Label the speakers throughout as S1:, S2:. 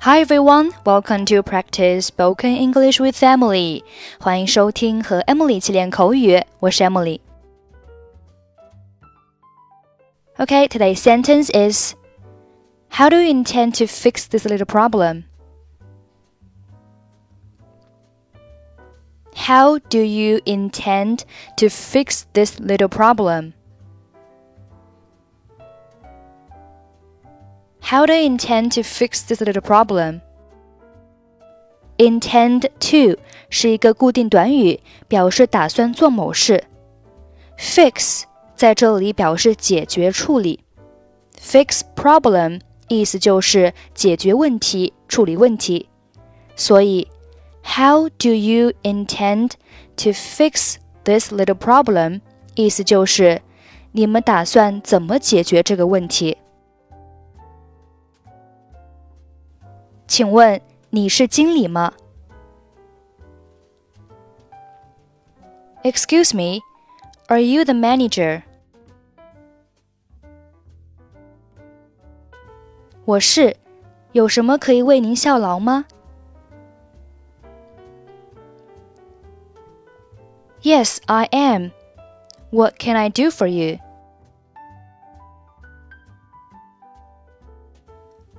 S1: Hi everyone, welcome to practice spoken English with Emily. 欢迎收听和 Emily 一起练口语，我是 Emily。Okay, today's sentence is How do you intend to fix this little problem? How do you intend to fix this little problem? How do you intend to fix this little problem? Intend to 是一个固定短语，表示打算做某事。Fix 在这里表示解决、处理。Fix problem 意思就是解决问题、处理问题。所以，How do you intend to fix this little problem？意思就是你们打算怎么解决这个问题？ 请问你是经理吗？Excuse me, are you the manager? 我是，有什么可以为您效劳吗？Yes, I am. What can I do for you?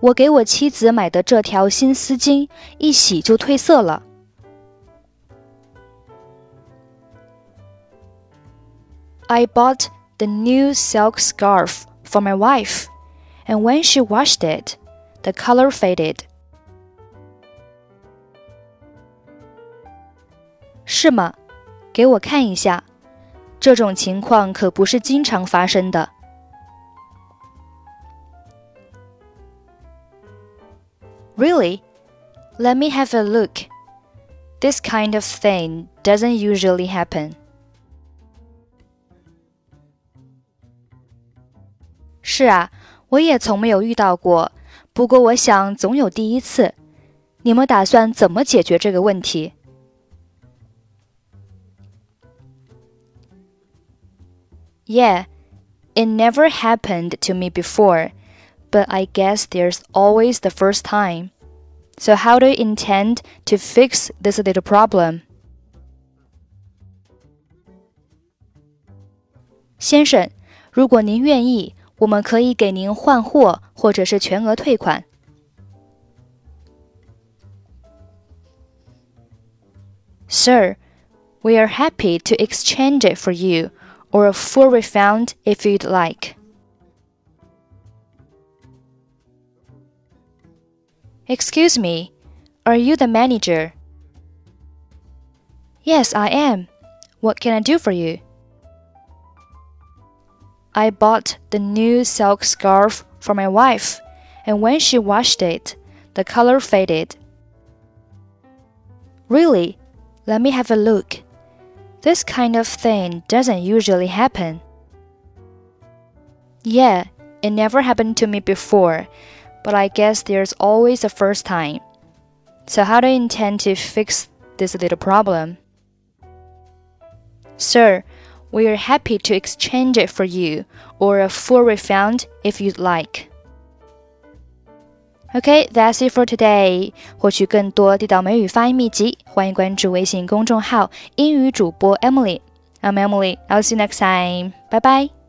S1: 我给我妻子买的这条新丝巾一洗就褪色了。I bought the new silk scarf for my wife, and when she washed it, the color faded. 是吗？给我看一下。这种情况可不是经常发生的。Really? Let me have a look. This kind of thing doesn't usually happen. 是啊，我也从没有遇到过。不过我想总有第一次。你们打算怎么解决这个问题？Yeah, it never happened to me before but I guess there's always the first time. So, how do you intend to fix this little problem? 先生，如果您愿意，我们可以给您换货或者是全额退款。Sir, we are happy to exchange it for you or a full refund if you'd like. Excuse me, are you the manager? Yes, I am. What can I do for you? I bought the new silk scarf for my wife, and when she washed it, the color faded. Really? Let me have a look. This kind of thing doesn't usually happen. Yeah, it never happened to me before, but I guess there's always a first time. So, how do you intend to fix this little problem? Sir, we are happy to exchange it for you or a full refund if you'd like. Okay, that's it for today. 获取更多地道美语发音秘籍，欢迎关注微信公众号“英语主播 Emily”。I'm Emily. I'll see you next time. Bye bye.